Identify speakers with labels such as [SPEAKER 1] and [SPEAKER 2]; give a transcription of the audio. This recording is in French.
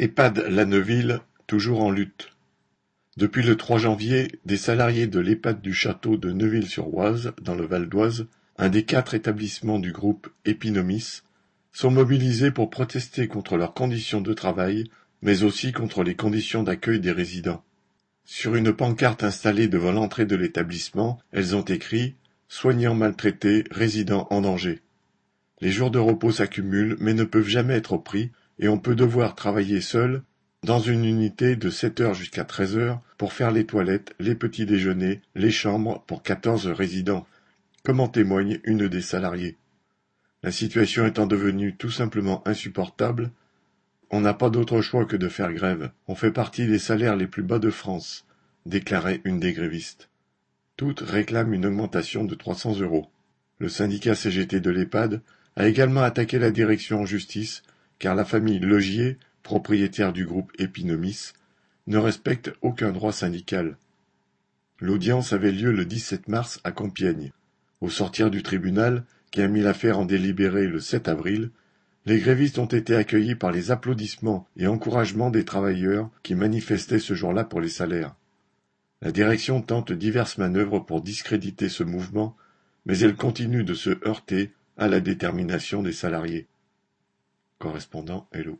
[SPEAKER 1] EHPAD Lanneville, toujours en lutte. Depuis le 3 janvier, des salariés de l'EHPAD du château de Neuville-sur-Oise, dans le Val d'Oise, un des quatre établissements du groupe Epinomis, sont mobilisés pour protester contre leurs conditions de travail, mais aussi contre les conditions d'accueil des résidents. Sur une pancarte installée devant l'entrée de l'établissement, elles ont écrit Soignants maltraités, résidents en danger. Les jours de repos s'accumulent mais ne peuvent jamais être pris et on peut devoir travailler seul dans une unité de sept heures jusqu'à treize heures pour faire les toilettes, les petits déjeuners, les chambres pour quatorze résidents, comme en témoigne une des salariées. La situation étant devenue tout simplement insupportable, on n'a pas d'autre choix que de faire grève. On fait partie des salaires les plus bas de France, déclarait une des grévistes. Toutes réclament une augmentation de 300 euros. Le syndicat CGT de l'EHPAD a également attaqué la direction en justice car la famille Logier, propriétaire du groupe Epinomis, ne respecte aucun droit syndical. L'audience avait lieu le 17 mars à Compiègne. Au sortir du tribunal, qui a mis l'affaire en délibéré le 7 avril, les grévistes ont été accueillis par les applaudissements et encouragements des travailleurs qui manifestaient ce jour-là pour les salaires. La direction tente diverses manœuvres pour discréditer ce mouvement, mais elle continue de se heurter à la détermination des salariés. Correspondant Hello.